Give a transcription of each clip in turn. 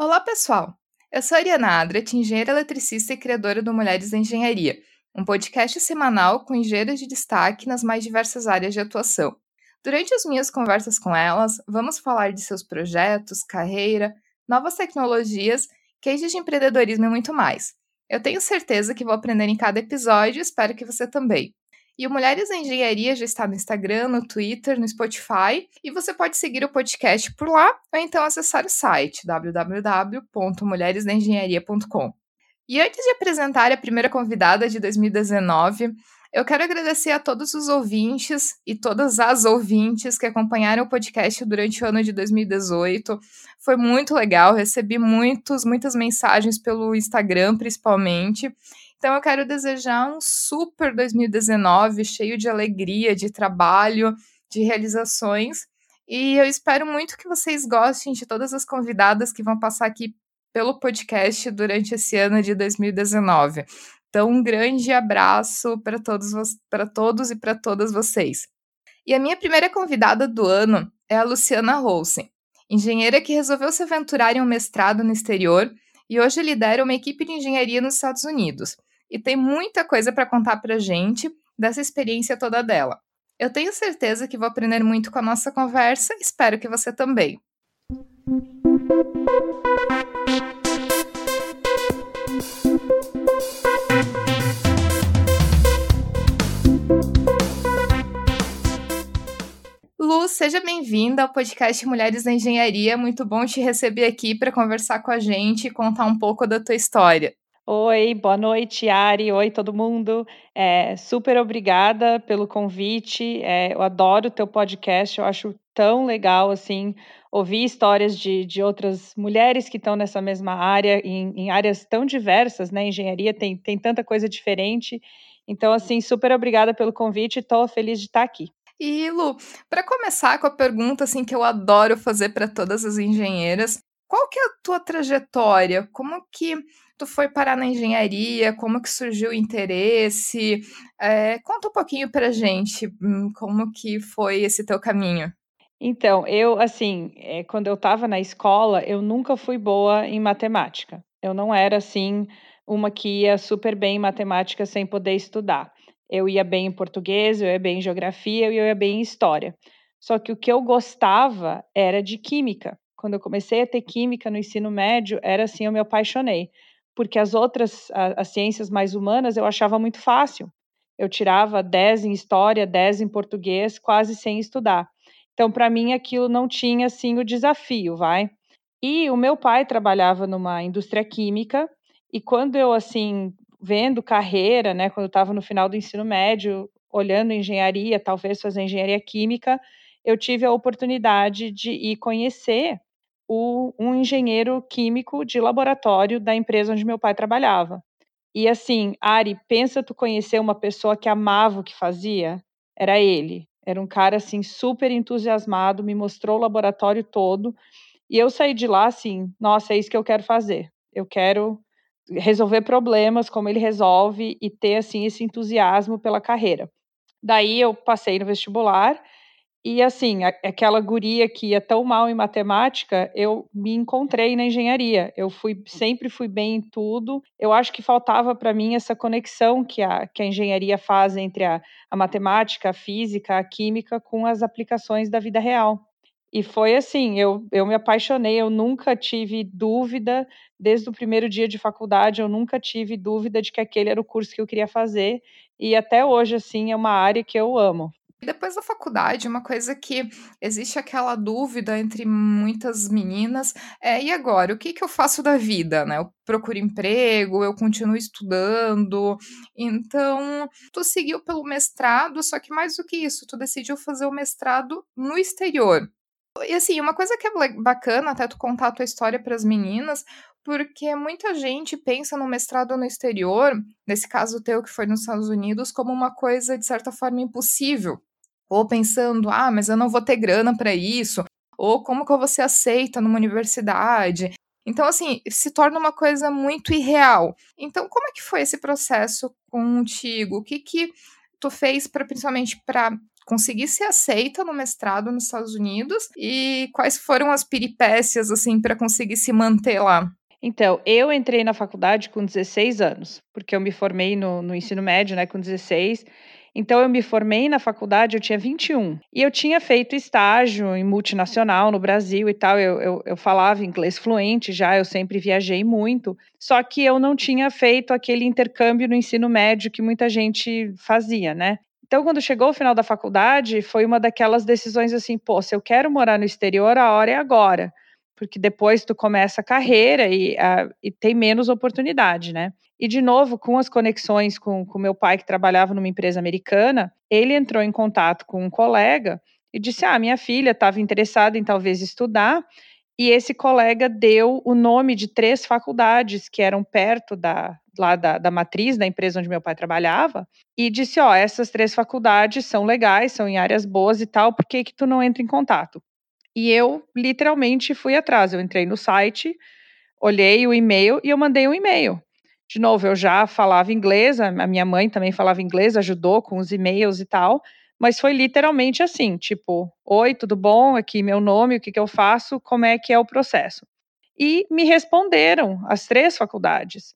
Olá, pessoal! Eu sou a Ariana Adret, engenheira eletricista e criadora do Mulheres da Engenharia, um podcast semanal com engenheiras de destaque nas mais diversas áreas de atuação. Durante as minhas conversas com elas, vamos falar de seus projetos, carreira, novas tecnologias, cases de empreendedorismo e muito mais. Eu tenho certeza que vou aprender em cada episódio e espero que você também. E o Mulheres da Engenharia já está no Instagram, no Twitter, no Spotify, e você pode seguir o podcast por lá ou então acessar o site www.mulheresdaengenharia.com. E antes de apresentar a primeira convidada de 2019, eu quero agradecer a todos os ouvintes e todas as ouvintes que acompanharam o podcast durante o ano de 2018. Foi muito legal, recebi muitos, muitas mensagens pelo Instagram, principalmente. Então eu quero desejar um super 2019, cheio de alegria, de trabalho, de realizações. E eu espero muito que vocês gostem de todas as convidadas que vão passar aqui pelo podcast durante esse ano de 2019. Então, um grande abraço para todos, para todos e para todas vocês. E a minha primeira convidada do ano é a Luciana Rolsen, engenheira que resolveu se aventurar em um mestrado no exterior e hoje lidera uma equipe de engenharia nos Estados Unidos e tem muita coisa para contar para gente dessa experiência toda dela. Eu tenho certeza que vou aprender muito com a nossa conversa, espero que você também. Lu, seja bem-vinda ao podcast Mulheres da Engenharia. Muito bom te receber aqui para conversar com a gente e contar um pouco da tua história. Oi, boa noite, Ari. Oi, todo mundo. É, super obrigada pelo convite. É, eu adoro o teu podcast, eu acho tão legal assim ouvir histórias de, de outras mulheres que estão nessa mesma área, em, em áreas tão diversas, né? Engenharia tem, tem tanta coisa diferente. Então, assim, super obrigada pelo convite, estou feliz de estar aqui. E Lu, para começar com a pergunta assim que eu adoro fazer para todas as engenheiras, qual que é a tua trajetória? Como que tu foi parar na engenharia? Como que surgiu o interesse? É, conta um pouquinho pra gente hum, como que foi esse teu caminho. Então, eu, assim, é, quando eu estava na escola, eu nunca fui boa em matemática. Eu não era, assim, uma que ia super bem em matemática sem poder estudar. Eu ia bem em português, eu ia bem em geografia, eu ia bem em história. Só que o que eu gostava era de química. Quando eu comecei a ter química no ensino médio, era assim, eu me apaixonei porque as outras, as ciências mais humanas, eu achava muito fácil. Eu tirava 10 em história, 10 em português, quase sem estudar. Então, para mim, aquilo não tinha, assim, o desafio, vai. E o meu pai trabalhava numa indústria química, e quando eu, assim, vendo carreira, né, quando eu estava no final do ensino médio, olhando engenharia, talvez fazer engenharia química, eu tive a oportunidade de ir conhecer o, um engenheiro químico de laboratório da empresa onde meu pai trabalhava. E assim, Ari, pensa tu conhecer uma pessoa que amava o que fazia? Era ele. Era um cara assim super entusiasmado, me mostrou o laboratório todo. E eu saí de lá assim, nossa, é isso que eu quero fazer. Eu quero resolver problemas como ele resolve e ter assim esse entusiasmo pela carreira. Daí eu passei no vestibular e assim, aquela guria que ia tão mal em matemática, eu me encontrei na engenharia. Eu fui sempre fui bem em tudo. Eu acho que faltava para mim essa conexão que a, que a engenharia faz entre a, a matemática, a física, a química com as aplicações da vida real. E foi assim, eu, eu me apaixonei, eu nunca tive dúvida, desde o primeiro dia de faculdade, eu nunca tive dúvida de que aquele era o curso que eu queria fazer, e até hoje, assim, é uma área que eu amo. Depois da faculdade, uma coisa que existe aquela dúvida entre muitas meninas é: e agora? O que, que eu faço da vida? Né? Eu procuro emprego, eu continuo estudando. Então, tu seguiu pelo mestrado, só que mais do que isso, tu decidiu fazer o mestrado no exterior. E assim, uma coisa que é bacana até tu contar a tua história para as meninas, porque muita gente pensa no mestrado no exterior, nesse caso teu que foi nos Estados Unidos, como uma coisa de certa forma impossível ou pensando, ah, mas eu não vou ter grana para isso, ou como que eu vou ser aceita numa universidade. Então, assim, se torna uma coisa muito irreal. Então, como é que foi esse processo contigo? O que que tu fez para principalmente para conseguir ser aceita no mestrado nos Estados Unidos e quais foram as peripécias assim para conseguir se manter lá? Então, eu entrei na faculdade com 16 anos, porque eu me formei no, no ensino médio, né, com 16. Então, eu me formei na faculdade, eu tinha 21. E eu tinha feito estágio em multinacional no Brasil e tal. Eu, eu, eu, falava inglês fluente já, eu sempre viajei muito. Só que eu não tinha feito aquele intercâmbio no ensino médio que muita gente fazia, né? Então, quando chegou o final da faculdade, foi uma daquelas decisões assim: pô, se eu quero morar no exterior, a hora é agora. Porque depois tu começa a carreira e, a, e tem menos oportunidade, né? E, de novo, com as conexões com o meu pai, que trabalhava numa empresa americana, ele entrou em contato com um colega e disse: Ah, minha filha estava interessada em talvez estudar. E esse colega deu o nome de três faculdades que eram perto da, lá da, da matriz da empresa onde meu pai trabalhava e disse: Ó, essas três faculdades são legais, são em áreas boas e tal, por que, que tu não entra em contato? E eu literalmente fui atrás. Eu entrei no site, olhei o e-mail e eu mandei um e-mail de novo, eu já falava inglês, a minha mãe também falava inglês, ajudou com os e-mails e tal, mas foi literalmente assim, tipo, oi, tudo bom? Aqui meu nome, o que, que eu faço, como é que é o processo? E me responderam as três faculdades.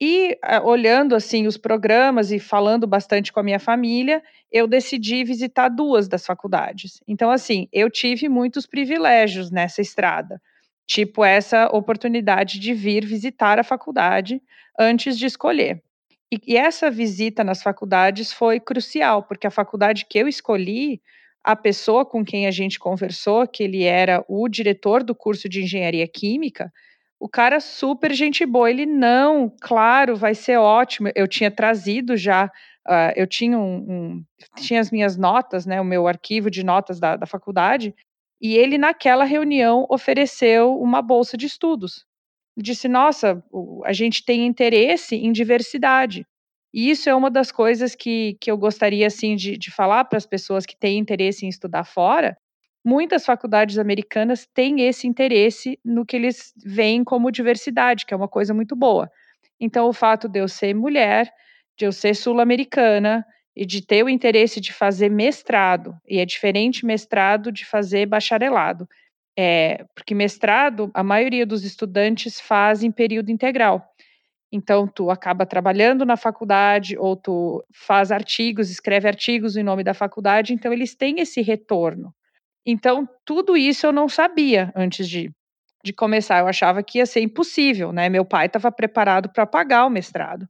E olhando assim os programas e falando bastante com a minha família, eu decidi visitar duas das faculdades. Então assim, eu tive muitos privilégios nessa estrada tipo essa oportunidade de vir visitar a faculdade antes de escolher. E, e essa visita nas faculdades foi crucial, porque a faculdade que eu escolhi, a pessoa com quem a gente conversou, que ele era o diretor do curso de engenharia química, o cara super gente boa. Ele não, claro, vai ser ótimo. Eu tinha trazido já, uh, eu tinha um, um, tinha as minhas notas, né, o meu arquivo de notas da, da faculdade, e ele, naquela reunião, ofereceu uma bolsa de estudos. Disse: Nossa, a gente tem interesse em diversidade. E isso é uma das coisas que, que eu gostaria assim, de, de falar para as pessoas que têm interesse em estudar fora. Muitas faculdades americanas têm esse interesse no que eles veem como diversidade, que é uma coisa muito boa. Então, o fato de eu ser mulher, de eu ser sul-americana, e de ter o interesse de fazer mestrado, e é diferente mestrado de fazer bacharelado. É, porque mestrado, a maioria dos estudantes faz em período integral. Então, tu acaba trabalhando na faculdade, ou tu faz artigos, escreve artigos em nome da faculdade, então eles têm esse retorno. Então, tudo isso eu não sabia antes de, de começar. Eu achava que ia ser impossível, né? Meu pai estava preparado para pagar o mestrado.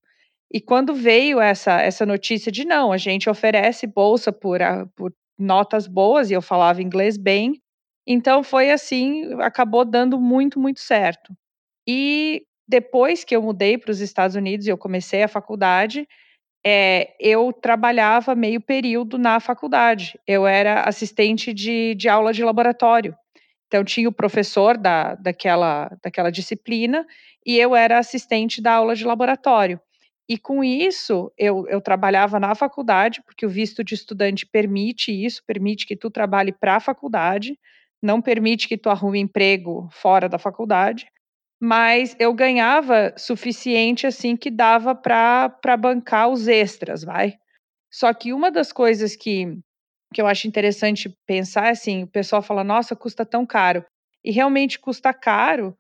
E quando veio essa, essa notícia de não, a gente oferece bolsa por, por notas boas, e eu falava inglês bem, então foi assim, acabou dando muito, muito certo. E depois que eu mudei para os Estados Unidos e eu comecei a faculdade, é, eu trabalhava meio período na faculdade. Eu era assistente de, de aula de laboratório. Então, tinha o professor da, daquela, daquela disciplina e eu era assistente da aula de laboratório. E com isso, eu, eu trabalhava na faculdade, porque o visto de estudante permite isso, permite que tu trabalhe para a faculdade, não permite que tu arrume emprego fora da faculdade, mas eu ganhava suficiente assim que dava para bancar os extras, vai. Só que uma das coisas que, que eu acho interessante pensar é assim, o pessoal fala, nossa, custa tão caro. E realmente custa caro,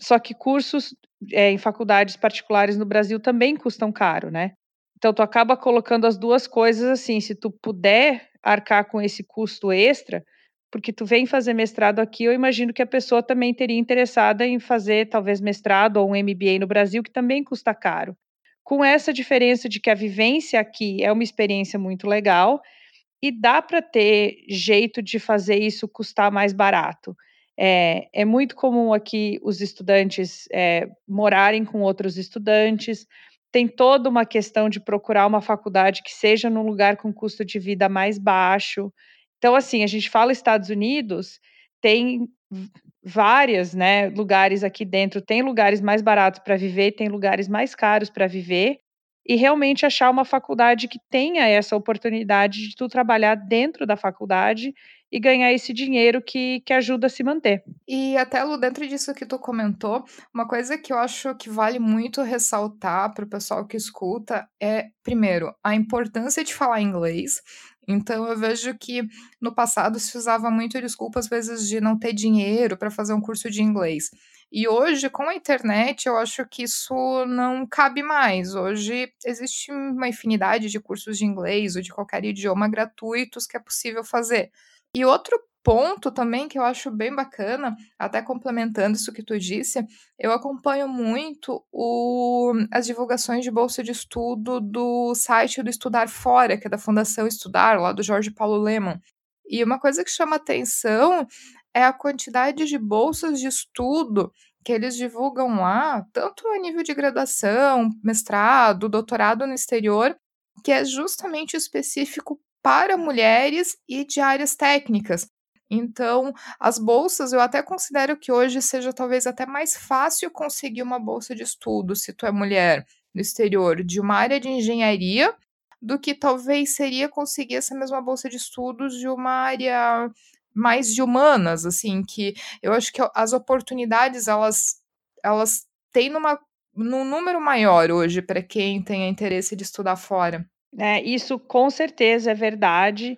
só que cursos é, em faculdades particulares no Brasil também custam caro, né? Então tu acaba colocando as duas coisas assim, se tu puder arcar com esse custo extra, porque tu vem fazer mestrado aqui, eu imagino que a pessoa também teria interessada em fazer talvez mestrado ou um MBA no Brasil, que também custa caro. Com essa diferença de que a vivência aqui é uma experiência muito legal e dá para ter jeito de fazer isso custar mais barato. É, é muito comum aqui os estudantes é, morarem com outros estudantes. Tem toda uma questão de procurar uma faculdade que seja num lugar com custo de vida mais baixo. Então, assim, a gente fala Estados Unidos, tem várias, né, lugares aqui dentro. Tem lugares mais baratos para viver, tem lugares mais caros para viver. E realmente achar uma faculdade que tenha essa oportunidade de tu trabalhar dentro da faculdade e ganhar esse dinheiro que, que ajuda a se manter. E até, Lu, dentro disso que tu comentou, uma coisa que eu acho que vale muito ressaltar para o pessoal que escuta é, primeiro, a importância de falar inglês. Então eu vejo que no passado se usava muito desculpa às vezes de não ter dinheiro para fazer um curso de inglês. E hoje, com a internet, eu acho que isso não cabe mais. Hoje existe uma infinidade de cursos de inglês ou de qualquer idioma gratuitos que é possível fazer. E outro ponto também que eu acho bem bacana, até complementando isso que tu disse, eu acompanho muito o, as divulgações de bolsa de estudo do site do Estudar Fora, que é da Fundação Estudar, lá do Jorge Paulo Leman. E uma coisa que chama atenção é a quantidade de bolsas de estudo que eles divulgam lá, tanto a nível de graduação, mestrado, doutorado no exterior, que é justamente específico para mulheres e de áreas técnicas. Então, as bolsas, eu até considero que hoje seja talvez até mais fácil conseguir uma bolsa de estudo, se tu é mulher no exterior, de uma área de engenharia, do que talvez seria conseguir essa mesma bolsa de estudos de uma área mais de humanas, assim, que eu acho que as oportunidades elas elas têm numa num número maior hoje para quem tem interesse de estudar fora. É, isso com certeza é verdade.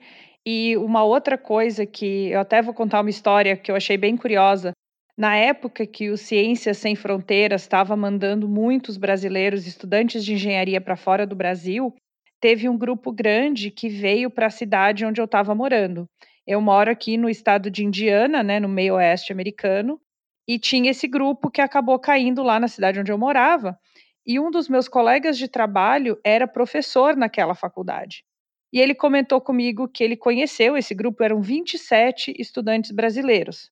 E uma outra coisa que eu até vou contar uma história que eu achei bem curiosa. Na época que o Ciências Sem Fronteiras estava mandando muitos brasileiros estudantes de engenharia para fora do Brasil, teve um grupo grande que veio para a cidade onde eu estava morando. Eu moro aqui no estado de Indiana, né, no meio oeste americano, e tinha esse grupo que acabou caindo lá na cidade onde eu morava. E um dos meus colegas de trabalho era professor naquela faculdade. E ele comentou comigo que ele conheceu esse grupo, eram 27 estudantes brasileiros.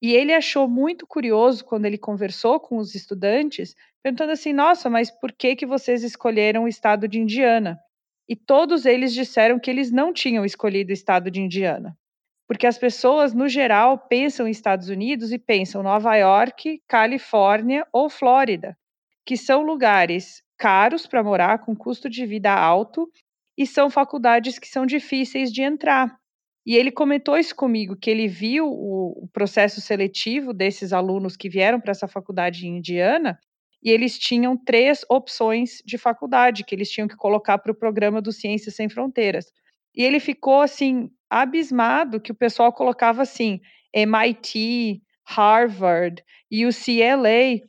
E ele achou muito curioso quando ele conversou com os estudantes, perguntando assim: "Nossa, mas por que que vocês escolheram o estado de Indiana?" E todos eles disseram que eles não tinham escolhido o estado de Indiana. Porque as pessoas, no geral, pensam em Estados Unidos e pensam Nova York, Califórnia ou Flórida, que são lugares caros para morar, com custo de vida alto e são faculdades que são difíceis de entrar. E ele comentou isso comigo, que ele viu o, processo seletivo desses alunos que vieram para essa faculdade Indiana, e eles tinham três opções de faculdade que eles tinham que colocar para o programa do Ciências Sem Fronteiras. E ele ficou assim abismado que o pessoal colocava assim MIT, Harvard, UCLA,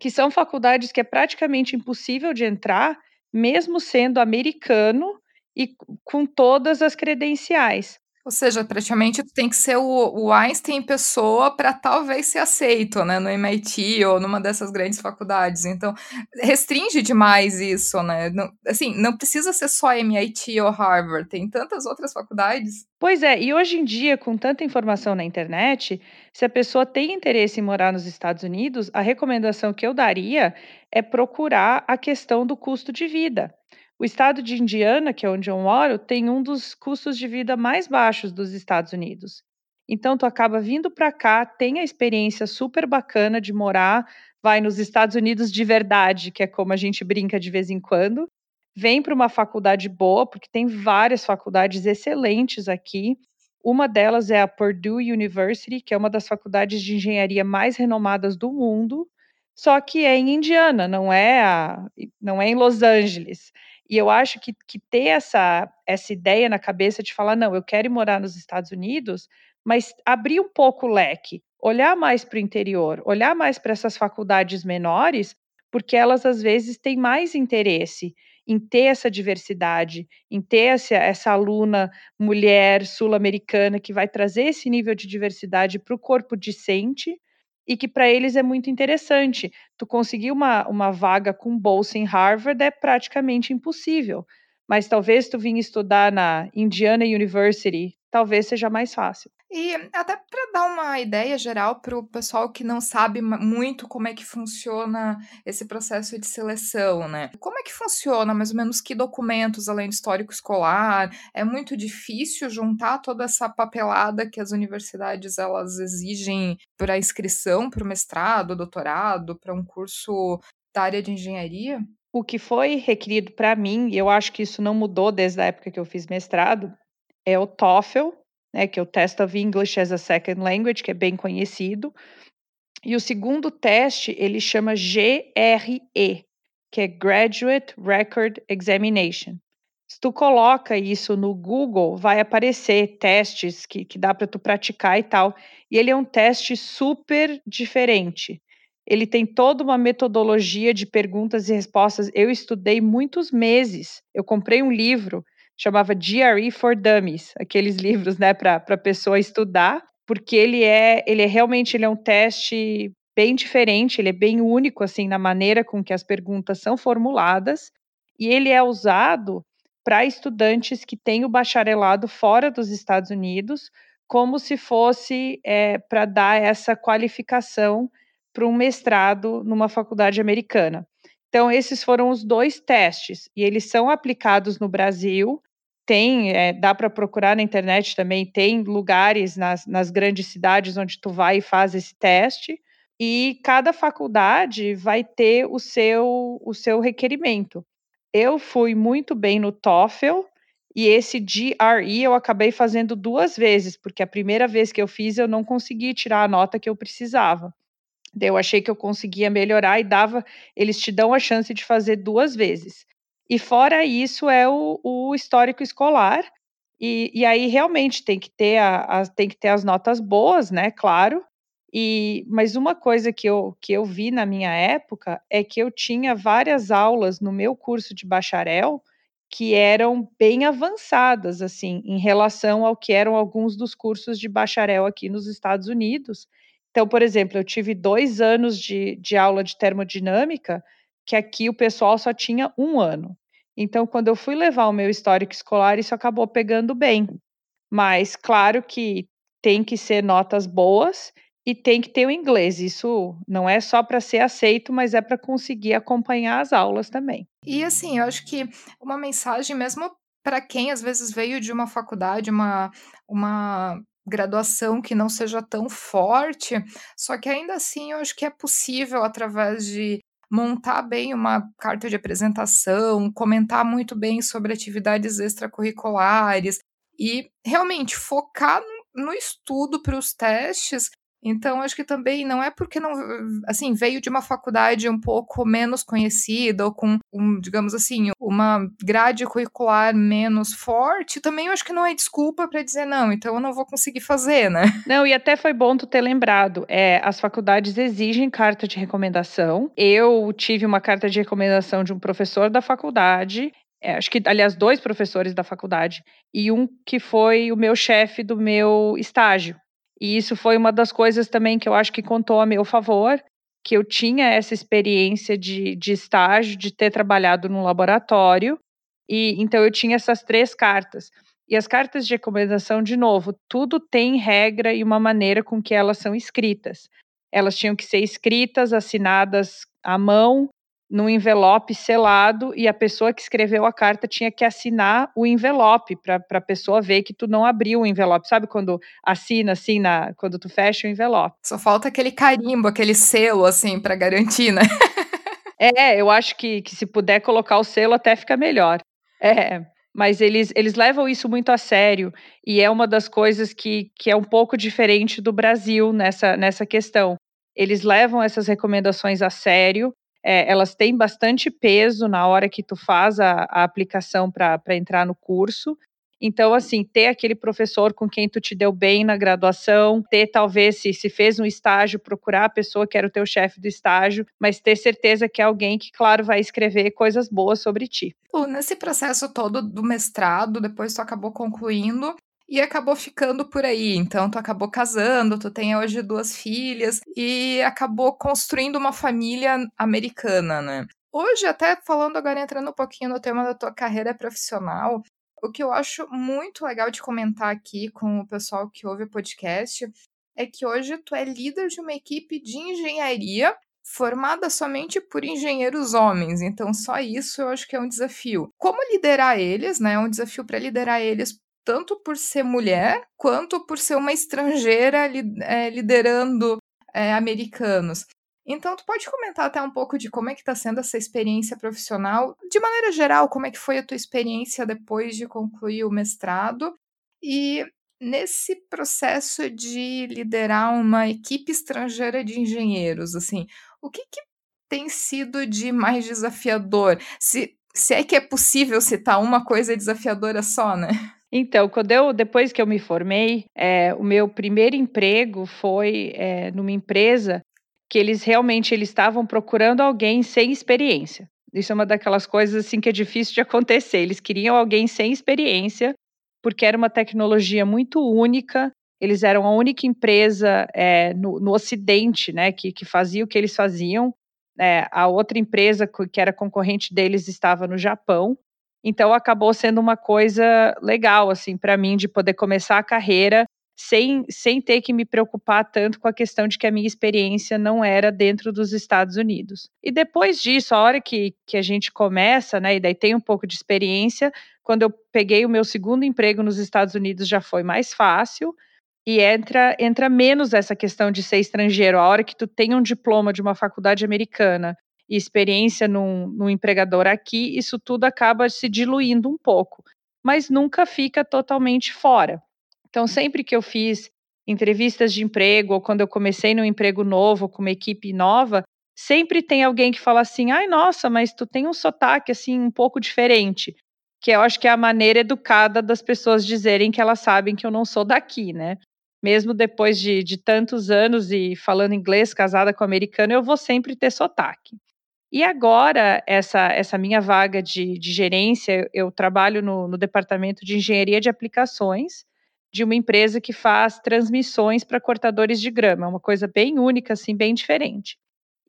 que são faculdades que é praticamente impossível de entrar, mesmo sendo americano e com todas as credenciais. Ou seja, praticamente tu tem que ser o, o Einstein pessoa para talvez ser aceito, né, no MIT ou numa dessas grandes faculdades. Então, restringe demais isso, né? Não, assim, não precisa ser só MIT ou Harvard, tem tantas outras faculdades. Pois é, e hoje em dia, com tanta informação na internet, se a pessoa tem interesse em morar nos Estados Unidos, a recomendação que eu daria é procurar a questão do custo de vida. O estado de Indiana, que é onde eu moro, tem um dos custos de vida mais baixos dos Estados Unidos. Então, tu acaba vindo para cá, tem a experiência super bacana de morar, vai nos Estados Unidos de verdade, que é como a gente brinca de vez em quando. Vem para uma faculdade boa, porque tem várias faculdades excelentes aqui. Uma delas é a Purdue University, que é uma das faculdades de engenharia mais renomadas do mundo, só que é em Indiana, não é, a, não é em Los Angeles. E eu acho que, que ter essa, essa ideia na cabeça de falar, não, eu quero ir morar nos Estados Unidos, mas abrir um pouco o leque, olhar mais para o interior, olhar mais para essas faculdades menores, porque elas às vezes têm mais interesse em ter essa diversidade, em ter essa, essa aluna mulher sul-americana que vai trazer esse nível de diversidade para o corpo discente e que para eles é muito interessante. Tu conseguir uma, uma vaga com bolsa em Harvard é praticamente impossível, mas talvez tu vinha estudar na Indiana University, talvez seja mais fácil. E até para dar uma ideia geral para o pessoal que não sabe muito como é que funciona esse processo de seleção, né? Como é que funciona, mais ou menos, que documentos além do histórico escolar? É muito difícil juntar toda essa papelada que as universidades elas exigem para inscrição para o mestrado, doutorado, para um curso da área de engenharia? O que foi requerido para mim, e eu acho que isso não mudou desde a época que eu fiz mestrado, é o TOEFL, né, que é o Test of English as a Second Language, que é bem conhecido. E o segundo teste, ele chama GRE, que é Graduate Record Examination. Se tu coloca isso no Google, vai aparecer testes que, que dá para tu praticar e tal. E ele é um teste super diferente. Ele tem toda uma metodologia de perguntas e respostas. Eu estudei muitos meses. Eu comprei um livro, chamava GRE for Dummies, aqueles livros, né, para a pessoa estudar, porque ele é, ele é realmente ele é um teste bem diferente, ele é bem único assim na maneira com que as perguntas são formuladas, e ele é usado para estudantes que têm o bacharelado fora dos Estados Unidos, como se fosse é, para dar essa qualificação para um mestrado numa faculdade americana. Então, esses foram os dois testes, e eles são aplicados no Brasil. Tem, é, dá para procurar na internet também, tem lugares nas, nas grandes cidades onde tu vai e faz esse teste, e cada faculdade vai ter o seu, o seu requerimento. Eu fui muito bem no TOEFL e esse GRE eu acabei fazendo duas vezes, porque a primeira vez que eu fiz eu não consegui tirar a nota que eu precisava. Eu achei que eu conseguia melhorar e dava, eles te dão a chance de fazer duas vezes. E fora isso é o, o histórico escolar, e, e, aí realmente tem que ter a, a, tem que ter as notas boas, né? Claro, e, mas uma coisa que eu, que eu vi na minha época é que eu tinha várias aulas no meu curso de bacharel que eram bem avançadas, assim, em relação ao que eram alguns dos cursos de bacharel aqui nos Estados Unidos. Então, por exemplo, eu tive dois anos de, de aula de termodinâmica, que aqui o pessoal só tinha um ano. Então, quando eu fui levar o meu histórico escolar, isso acabou pegando bem. Mas, claro que tem que ser notas boas e tem que ter o inglês. Isso não é só para ser aceito, mas é para conseguir acompanhar as aulas também. E assim, eu acho que uma mensagem mesmo para quem às vezes veio de uma faculdade, uma, uma graduação que não seja tão forte, só que ainda assim eu acho que é possível através de montar bem uma carta de apresentação, comentar muito bem sobre atividades extracurriculares e realmente focar no, estudo para os testes então, acho que também não é porque não, assim, veio de uma faculdade um pouco menos conhecida ou com, um, digamos assim, uma grade curricular menos forte, também acho que não é desculpa para dizer não, então eu não vou conseguir fazer, né? Não, e até foi bom tu ter lembrado, é, as faculdades exigem carta de recomendação. Eu tive uma carta de recomendação de um professor da faculdade é, acho que, aliás, dois professores da faculdade, e um que foi o meu chefe do meu estágio. E isso foi uma das coisas também que eu acho que contou a meu favor, que eu tinha essa experiência de, de estágio, de ter trabalhado no laboratório, e então eu tinha essas três cartas. E as cartas de recomendação, de novo, tudo tem regra e uma maneira com que elas são escritas. Elas tinham que ser escritas, assinadas à mão, num envelope selado e a pessoa que escreveu a carta tinha que assinar o envelope para a pessoa ver que tu não abriu o envelope. Sabe quando assina assim, na, quando tu fecha o envelope? Só falta aquele carimbo, aquele selo assim para garantir, né? é, eu acho que, que se puder colocar o selo até fica melhor. É, mas eles, eles levam isso muito a sério e é uma das coisas que, que é um pouco diferente do Brasil nessa, nessa questão. Eles levam essas recomendações a sério é, elas têm bastante peso na hora que tu faz a, a aplicação para entrar no curso. Então, assim, ter aquele professor com quem tu te deu bem na graduação, ter talvez, se, se fez um estágio, procurar a pessoa que era o teu chefe do estágio, mas ter certeza que é alguém que, claro, vai escrever coisas boas sobre ti. Nesse processo todo do mestrado, depois tu acabou concluindo, e acabou ficando por aí. Então, tu acabou casando, tu tem hoje duas filhas e acabou construindo uma família americana, né? Hoje, até falando agora, entrando um pouquinho no tema da tua carreira profissional, o que eu acho muito legal de comentar aqui com o pessoal que ouve o podcast é que hoje tu é líder de uma equipe de engenharia formada somente por engenheiros homens, então só isso eu acho que é um desafio. Como liderar eles, né? É um desafio para liderar eles tanto por ser mulher quanto por ser uma estrangeira é, liderando é, americanos. Então, tu pode comentar até um pouco de como é que está sendo essa experiência profissional, de maneira geral, como é que foi a tua experiência depois de concluir o mestrado e nesse processo de liderar uma equipe estrangeira de engenheiros, assim, o que, que tem sido de mais desafiador? Se Se é que é possível citar uma coisa desafiadora só, né? Então, quando eu, depois que eu me formei, é, o meu primeiro emprego foi é, numa empresa que eles realmente eles estavam procurando alguém sem experiência. Isso é uma daquelas coisas assim que é difícil de acontecer. Eles queriam alguém sem experiência, porque era uma tecnologia muito única. Eles eram a única empresa é, no, no, Ocidente, né, que, que fazia o que eles faziam. É, a outra empresa que era concorrente deles estava no Japão. Então acabou sendo uma coisa legal assim para mim de poder começar a carreira sem, sem ter que me preocupar tanto com a questão de que a minha experiência não era dentro dos Estados Unidos. E depois disso, a hora que, que a gente começa, né, e daí tem um pouco de experiência, quando eu peguei o meu segundo emprego nos Estados Unidos já foi mais fácil, e entra, entra menos essa questão de ser estrangeiro. A hora que tu tem um diploma de uma faculdade americana e experiência num, num empregador aqui, isso tudo acaba se diluindo um pouco, mas nunca fica totalmente fora. Então, sempre que eu fiz entrevistas de emprego ou quando eu comecei num emprego novo com uma equipe nova, sempre tem alguém que fala assim: "Ai, nossa, mas tu tem um sotaque assim um pouco diferente". Que eu acho que é a maneira educada das pessoas dizerem que elas sabem que eu não sou daqui, né? Mesmo depois de, de tantos anos e falando inglês, casada com americano, eu vou sempre ter sotaque. E agora, essa, essa minha vaga de, de gerência, eu trabalho no, no departamento de engenharia de aplicações de uma empresa que faz transmissões para cortadores de grama, uma coisa bem única, assim, bem diferente.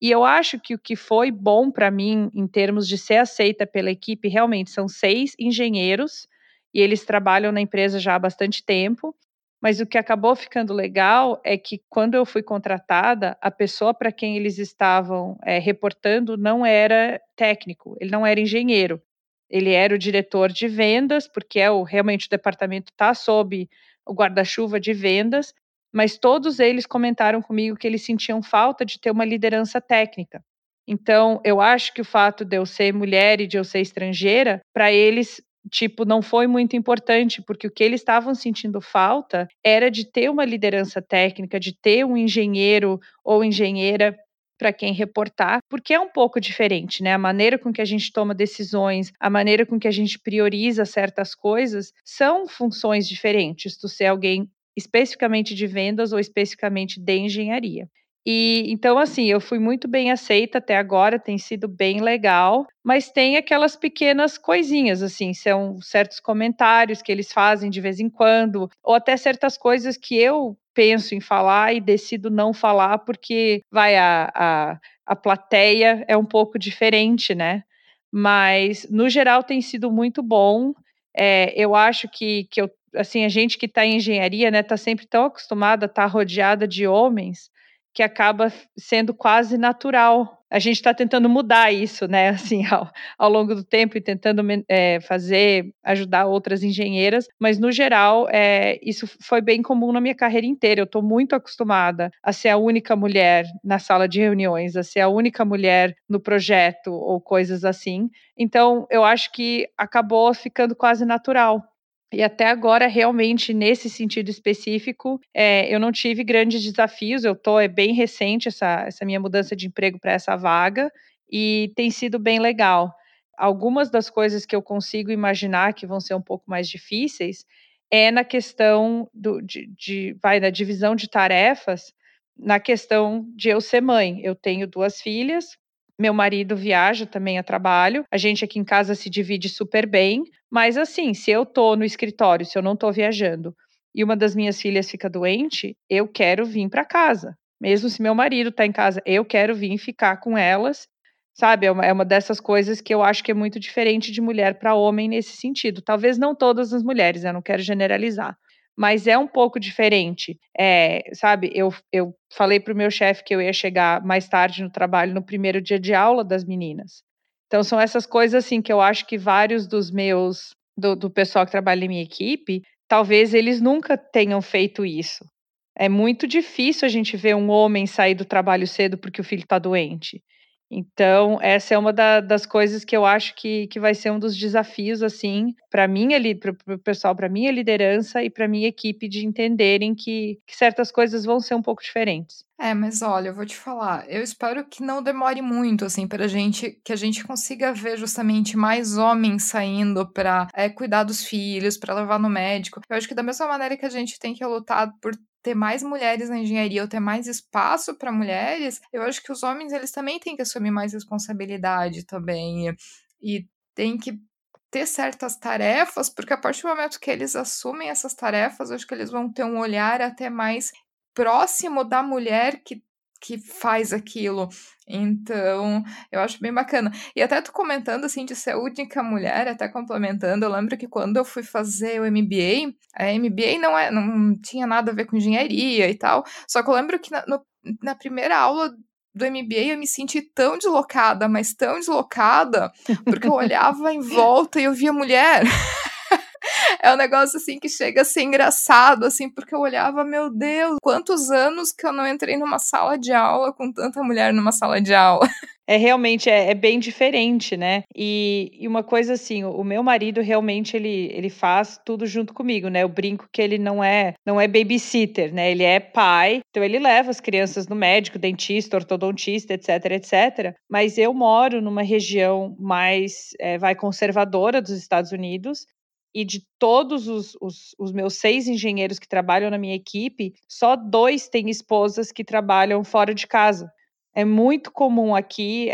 E eu acho que o que foi bom para mim, em termos de ser aceita pela equipe, realmente são seis engenheiros, e eles trabalham na empresa já há bastante tempo. Mas o que acabou ficando legal é que, quando eu fui contratada, a pessoa para quem eles estavam é, reportando não era técnico, ele não era engenheiro. Ele era o diretor de vendas, porque é o, realmente o departamento está sob o guarda-chuva de vendas, mas todos eles comentaram comigo que eles sentiam falta de ter uma liderança técnica. Então, eu acho que o fato de eu ser mulher e de eu ser estrangeira, para eles, tipo, não foi muito importante, porque o que eles estavam sentindo falta era de ter uma liderança técnica, de ter um engenheiro ou engenheira para quem reportar, porque é um pouco diferente, né? A maneira com que a gente toma decisões, a maneira com que a gente prioriza certas coisas são funções diferentes. Tu ser alguém especificamente de vendas ou especificamente de engenharia. E então, assim, eu fui muito bem aceita até agora, tem sido bem legal, mas tem aquelas pequenas coisinhas, assim, são certos comentários que eles fazem de vez em quando, ou até certas coisas que eu penso em falar e decido não falar porque vai a, a, a plateia é um pouco diferente, né? Mas no geral tem sido muito bom. É, eu acho que, que eu, assim, a gente que está em engenharia, né, está sempre tão acostumada a estar tá rodeada de homens que acaba sendo quase natural. A gente está tentando mudar isso, né, assim, ao, ao longo do tempo e tentando é, fazer, ajudar outras engenheiras, mas no geral, é, isso foi bem comum na minha carreira inteira. Eu estou muito acostumada a ser a única mulher na sala de reuniões, a ser a única mulher no projeto ou coisas assim. Então, eu acho que acabou ficando quase natural. E até agora, realmente, nesse sentido específico, é, eu não tive grandes desafios. Eu tô, é bem recente essa, essa minha mudança de emprego para essa vaga e tem sido bem legal. Algumas das coisas que eu consigo imaginar que vão ser um pouco mais difíceis é na questão do, de, de vai da divisão de tarefas, na questão de eu ser mãe. Eu tenho duas filhas, meu marido viaja também a trabalho. A gente aqui em casa se divide super bem. Mas assim, se eu tô no escritório, se eu não tô viajando e uma das minhas filhas fica doente, eu quero vir para casa. Mesmo se meu marido tá em casa, eu quero vir ficar com elas. Sabe, é uma, é uma dessas coisas que eu acho que é muito diferente de mulher para homem nesse sentido. Talvez não todas as mulheres, eu não quero generalizar mas é um pouco diferente. É, sabe, eu, eu falei para o meu chefe que eu ia chegar mais tarde no trabalho no primeiro dia de aula das meninas. Então são essas coisas assim que eu acho que vários dos meus do, do pessoal que trabalha em minha equipe, talvez eles nunca tenham feito isso. É muito difícil a gente ver um homem sair do trabalho cedo porque o filho está doente. Então, essa é uma da, das coisas que eu acho que, que vai ser um dos desafios, assim, para mim, para o pessoal, para minha liderança e para minha equipe de entenderem que, que certas coisas vão ser um pouco diferentes. É, mas olha, eu vou te falar, eu espero que não demore muito, assim, pra gente, que a gente consiga ver justamente mais homens saindo pra é, cuidar dos filhos, pra levar no médico. Eu acho que da mesma maneira que a gente tem que lutar por ter mais mulheres na engenharia ou ter mais espaço para mulheres, eu acho que os homens eles também têm que assumir mais responsabilidade também e, e tem que ter certas tarefas, porque a partir do momento que eles assumem essas tarefas, eu acho que eles vão ter um olhar até mais próximo da mulher que que faz aquilo. Então, eu acho bem bacana. E até tu comentando assim de ser a única mulher, até complementando, eu lembro que quando eu fui fazer o MBA, a MBA não é não tinha nada a ver com engenharia e tal. Só que eu lembro que na, no, na primeira aula do MBA eu me senti tão deslocada, mas tão deslocada, porque eu olhava em volta e eu via mulher. é um negócio assim que chega a ser engraçado, assim, porque eu olhava, meu Deus, quantos anos que eu não entrei numa sala de aula com tanta mulher numa sala de aula. É realmente é, é bem diferente, né? E, e, uma coisa assim, o, meu marido realmente ele, ele faz tudo junto comigo, né? Eu brinco que ele não é não é babysitter, né? Ele é pai, então ele leva as crianças no médico, dentista, ortodontista, etc, etc. Mas eu moro numa região mais é, vai conservadora dos Estados Unidos e de todos os, os, os, meus seis engenheiros que trabalham na minha equipe, só dois têm esposas que trabalham fora de casa. É muito comum aqui,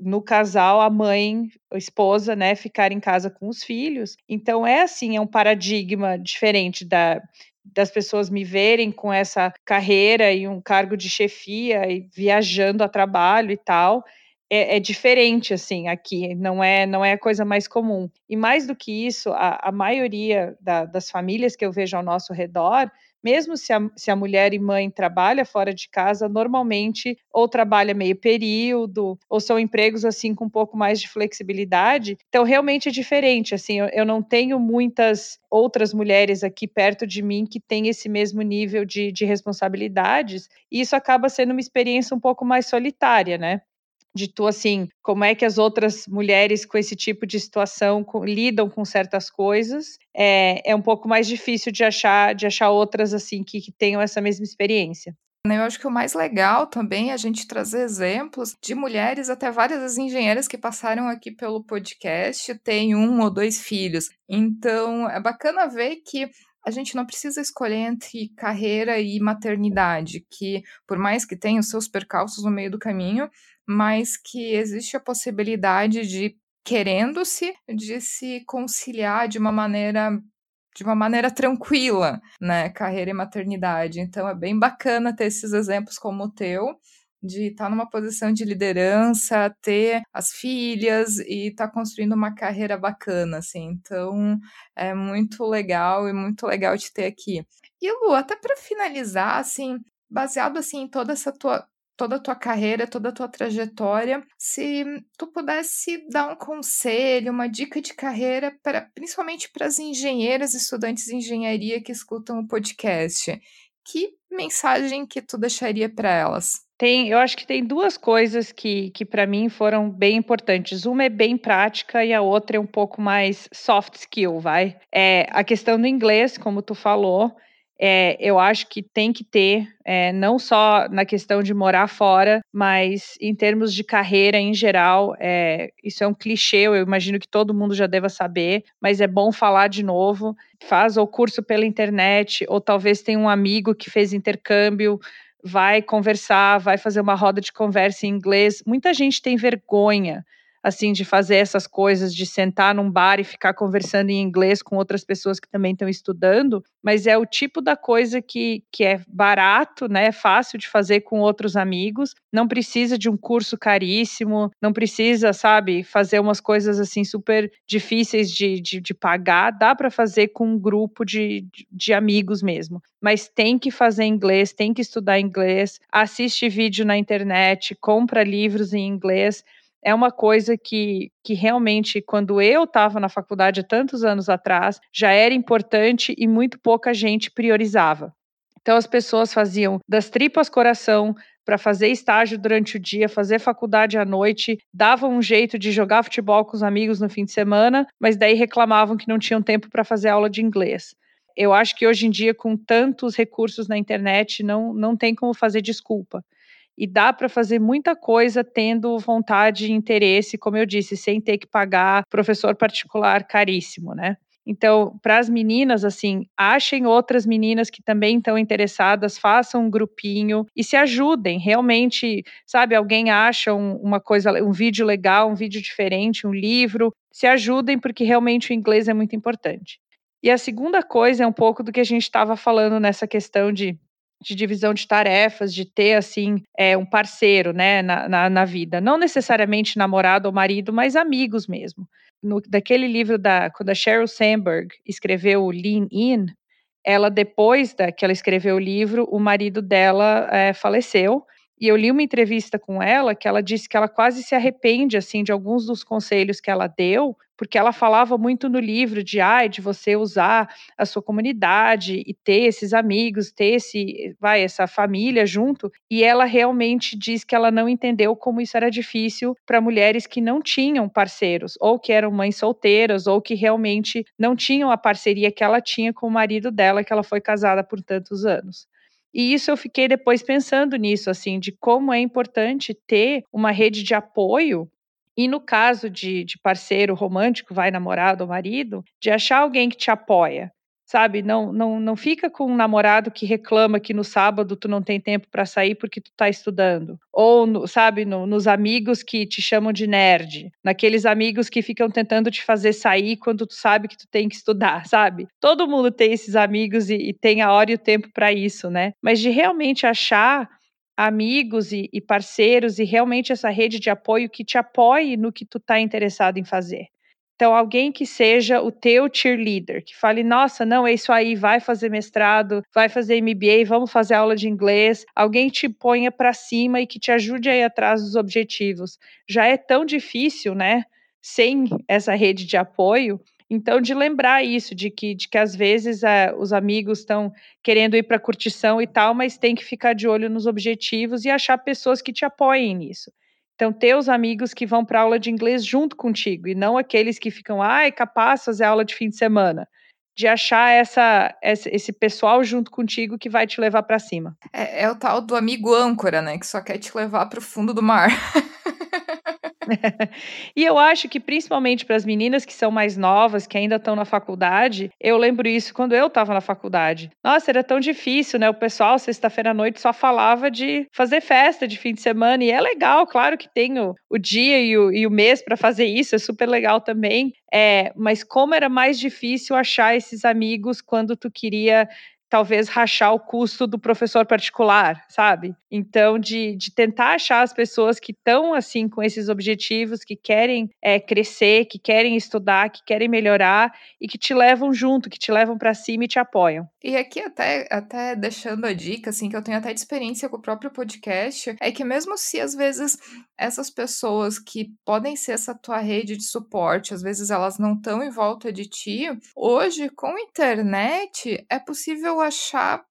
no casal, a mãe, a esposa, né, ficar em casa com os filhos. Então, é assim, é um paradigma diferente da, das pessoas me verem com essa carreira e um cargo de chefia e viajando a trabalho e tal é, é, diferente assim aqui, não é não é a coisa mais comum. E mais do que isso, a, a maioria da, das famílias que eu vejo ao nosso redor, mesmo se a, se a mulher e mãe trabalha fora de casa, normalmente ou trabalha meio período, ou são empregos assim com um pouco mais de flexibilidade. Então realmente é diferente. Assim, eu, eu não tenho muitas outras mulheres aqui perto de mim que têm esse mesmo nível de, de responsabilidades, e isso acaba sendo uma experiência um pouco mais solitária, né? De tu assim, como é que as outras mulheres com esse tipo de situação com, lidam com certas coisas, é, é um pouco mais difícil de achar de achar outras assim que, que tenham essa mesma experiência. Eu acho que o mais legal também é a gente trazer exemplos de mulheres, até várias engenheiras que passaram aqui pelo podcast, têm um ou dois filhos. Então, é bacana ver que a gente não precisa escolher entre carreira e maternidade, que por mais que tenha os seus percalços no meio do caminho, mas que existe a possibilidade de querendo-se de se conciliar de uma maneira de uma maneira tranquila, né, carreira e maternidade. Então é bem bacana ter esses exemplos como o teu, de estar tá numa posição de liderança, ter as filhas e estar tá construindo uma carreira bacana, assim. Então é muito legal e muito legal te ter aqui. E Lu, até para finalizar, assim, baseado assim em toda essa tua toda a tua carreira, toda a tua trajetória, se tu pudesse dar um conselho, uma dica de carreira para principalmente para as engenheiras estudantes de engenharia que escutam o podcast, que mensagem que tu deixaria para elas? Tem, eu acho que tem duas coisas que, que para mim foram bem importantes. Uma é bem prática e a outra é um pouco mais soft skill, vai? É a questão do inglês, como tu falou é, eu acho que tem que ter, é, não só na questão de morar fora, mas em termos de carreira em geral. É, isso é um clichê, eu imagino que todo mundo já deva saber, mas é bom falar de novo. Faz o curso pela internet, ou talvez tenha um amigo que fez intercâmbio vai conversar, vai fazer uma roda de conversa em inglês. Muita gente tem vergonha assim, de fazer essas coisas, de sentar num bar e ficar conversando em inglês com outras pessoas que também estão estudando, mas é o tipo da coisa que, que é barato, né, fácil de fazer com outros amigos, não precisa de um curso caríssimo, não precisa, sabe, fazer umas coisas assim super difíceis de, de, de pagar, dá para fazer com um grupo de, de amigos mesmo. Mas tem que fazer inglês, tem que estudar inglês, assiste vídeo na internet, compra livros em inglês, é uma coisa que, que realmente, quando eu estava na faculdade tantos anos atrás, já era importante e muito pouca gente priorizava. Então as pessoas faziam das tripas coração, para fazer estágio durante o dia, fazer faculdade à noite, davam um jeito de jogar futebol com os amigos no fim de semana, mas daí reclamavam que não tinham tempo para fazer aula de inglês. Eu acho que hoje em dia, com tantos recursos na internet, não, não tem como fazer desculpa. E dá para fazer muita coisa tendo vontade e interesse, como eu disse, sem ter que pagar professor particular caríssimo, né? Então, para as meninas, assim, achem outras meninas que também estão interessadas, façam um grupinho e se ajudem. Realmente, sabe, alguém acha um, uma coisa, um vídeo legal, um vídeo diferente, um livro, se ajudem porque realmente o inglês é muito importante. E a segunda coisa é um pouco do que a gente estava falando nessa questão de de divisão de tarefas, de ter assim é, um parceiro, né, na, na, na, vida, não necessariamente namorado ou marido, mas amigos mesmo. No, daquele livro da quando a Sheryl Sandberg escreveu Lean In, ela depois da que ela escreveu o livro, o marido dela é, faleceu e eu li uma entrevista com ela que ela disse que ela quase se arrepende assim de alguns dos conselhos que ela deu, porque ela falava muito no livro de ai, de você usar a sua comunidade e ter esses amigos, ter esse, vai, essa família junto, e ela realmente diz que ela não entendeu como isso era difícil para mulheres que não tinham parceiros, ou que eram mães solteiras, ou que realmente não tinham a parceria que ela tinha com o marido dela, que ela foi casada por tantos anos. E isso eu fiquei depois pensando nisso, assim, de como é importante ter uma rede de apoio. E no caso de, de parceiro romântico, vai namorado ou marido, de achar alguém que te apoia sabe? Não, não, não fica com um namorado que reclama que no sábado tu não tem tempo para sair porque tu tá estudando. Ou, no, sabe, no, nos amigos que te chamam de nerd. Naqueles amigos que ficam tentando te fazer sair quando tu sabe que tu tem que estudar, sabe? Todo mundo tem esses amigos e, e tem a hora e o tempo para isso, né? Mas de realmente achar amigos e, e, parceiros e realmente essa rede de apoio que te apoie no que tu está interessado em fazer. Então, alguém que seja o teu cheerleader, que fale, nossa, não, é isso aí, vai fazer mestrado, vai fazer MBA, vamos fazer aula de inglês. Alguém te ponha para cima e que te ajude a ir atrás dos objetivos. Já é tão difícil, né? Sem essa rede de apoio. Então, de lembrar isso, de que, de que às vezes é, os amigos estão querendo ir para curtição e tal, mas tem que ficar de olho nos objetivos e achar pessoas que te apoiem nisso. Então, ter os amigos que vão para aula de inglês junto contigo e não aqueles que ficam, ah, capaz fazer aula de fim de semana. De achar essa, esse pessoal junto contigo que vai te levar para cima. É, é o tal do amigo âncora, né? Que só quer te levar para o fundo do mar. e eu acho que principalmente para as meninas que são mais novas, que ainda estão na faculdade, eu lembro isso quando eu estava na faculdade. Nossa, era tão difícil, né? O pessoal, sexta-feira à noite, só falava de fazer festa de fim de semana, e é legal, claro que tem o, o dia e o, e o mês para fazer isso, é super legal também. É, mas como era mais difícil achar esses amigos quando tu queria talvez rachar o custo do professor particular, sabe? Então, de, de tentar achar as pessoas que estão assim com esses objetivos, que querem é, crescer, que querem estudar, que querem melhorar e que te levam junto, que te levam para cima e te apoiam. E aqui até, até deixando a dica, assim, que eu tenho até de experiência com o próprio podcast, é que mesmo se às vezes essas pessoas que podem ser essa tua rede de suporte, às vezes elas não estão em volta de ti, hoje com internet é possível achar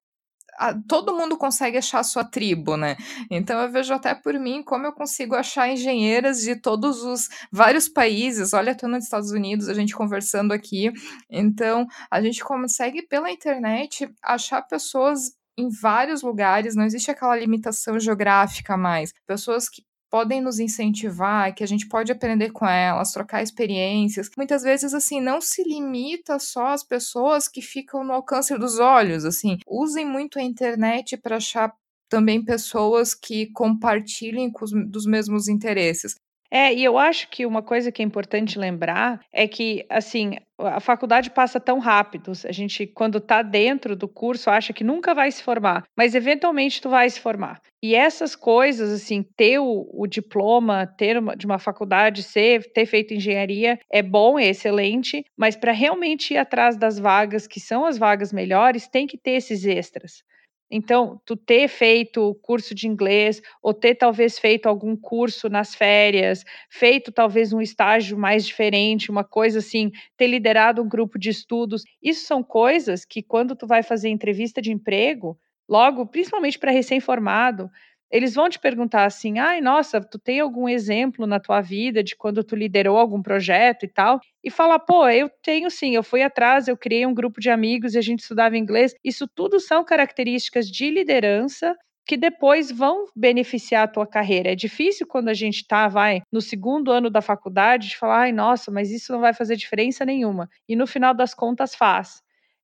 todo mundo consegue achar a sua tribo, né? Então eu vejo até por mim como eu consigo achar engenheiras de todos os vários países. Olha, tô nos Estados Unidos, a gente conversando aqui. Então, a gente consegue pela internet achar pessoas em vários lugares, não existe aquela limitação geográfica mais. Pessoas que podem nos incentivar, que a gente pode aprender com elas, trocar experiências. Muitas vezes, assim, não se limita só às pessoas que ficam no alcance dos olhos, assim. Usem muito a internet para achar também pessoas que compartilhem os, dos mesmos interesses. É, e eu acho que uma coisa que é importante lembrar é que, assim, a faculdade passa tão rápido. A gente, quando está dentro do curso, acha que nunca vai se formar, mas eventualmente tu vai se formar. E essas coisas, assim, ter o, o diploma, ter uma, de uma faculdade, ser, ter feito engenharia, é bom, é excelente, mas para realmente ir atrás das vagas que são as vagas melhores, tem que ter esses extras. Então, tu ter feito curso de inglês, ou ter talvez feito algum curso nas férias, feito talvez um estágio mais diferente, uma coisa assim, ter liderado um grupo de estudos, isso são coisas que quando tu vai fazer entrevista de emprego, logo, principalmente para recém-formado, eles vão te perguntar assim: ai, nossa, tu tem algum exemplo na tua vida de quando tu liderou algum projeto e tal? E falar, pô, eu tenho sim, eu fui atrás, eu criei um grupo de amigos e a gente estudava inglês. Isso tudo são características de liderança que depois vão beneficiar a tua carreira. É difícil quando a gente está, vai, no segundo ano da faculdade, de falar, ai, nossa, mas isso não vai fazer diferença nenhuma. E no final das contas faz.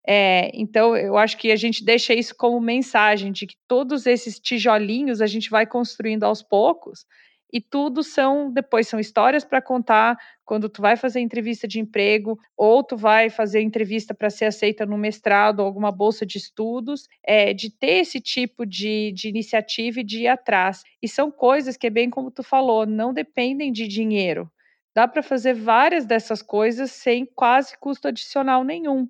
É, então, eu acho que a gente deixa isso como mensagem de que todos esses tijolinhos a gente vai construindo aos poucos e tudo são depois são histórias para contar quando tu vai fazer entrevista de emprego ou tu vai fazer entrevista para ser aceita no mestrado ou alguma bolsa de estudos, é, de ter esse tipo de, de iniciativa e de ir atrás. E são coisas que é bem como tu falou, não dependem de dinheiro. Dá para fazer várias dessas coisas sem quase custo adicional nenhum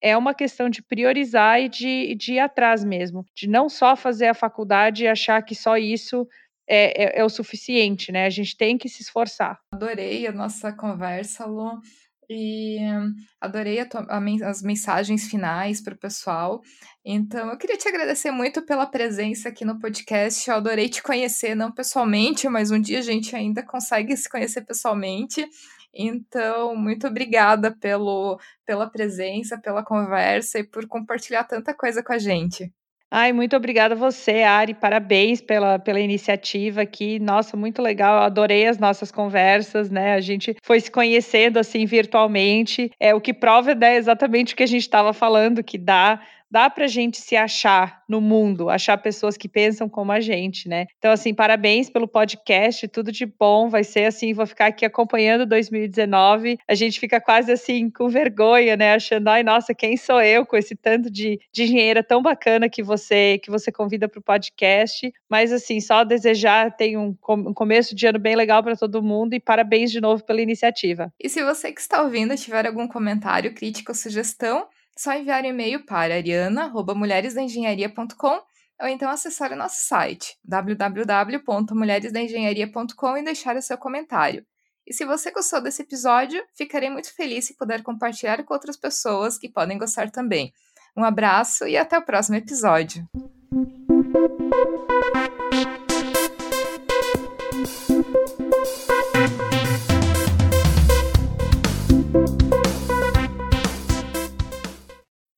é uma questão de priorizar e de, de ir atrás mesmo, de não só fazer a faculdade e achar que só isso é, é, é, o suficiente, né? A gente tem que se esforçar. Adorei a nossa conversa, Lu, e adorei a a, as mensagens finais para o pessoal. Então, eu queria te agradecer muito pela presença aqui no podcast. Eu adorei te conhecer, não pessoalmente, mas um dia a gente ainda consegue se conhecer pessoalmente. Então, muito obrigada pelo, pela presença, pela conversa e por compartilhar tanta coisa com a gente. Ai, muito obrigada a você, Ari. Parabéns pela, pela iniciativa aqui. Nossa, muito legal. Eu adorei as nossas conversas, né? A gente foi se conhecendo assim virtualmente. É o que prova né, exatamente o que a gente estava falando, que dá dá para a gente se achar no mundo, achar pessoas que pensam como a gente, né? Então, assim, parabéns pelo podcast, tudo de bom. Vai ser assim, vou ficar aqui acompanhando 2019. A gente fica quase assim com vergonha, né? Achando, ai, nossa, quem sou eu com esse tanto de, de engenheira tão bacana que você que você convida para o podcast. Mas, assim, só desejar, tem um, um começo de ano bem legal para todo mundo e parabéns de novo pela iniciativa. E se você que está ouvindo tiver algum comentário, crítica ou sugestão, só enviar um e-mail para ariana.mulheresdaengenharia.com ou então acessar o nosso site www.mulheresdaengenharia.com e deixar o seu comentário. E se você gostou desse episódio, ficarei muito feliz se puder compartilhar com outras pessoas que podem gostar também. Um abraço e até o próximo episódio.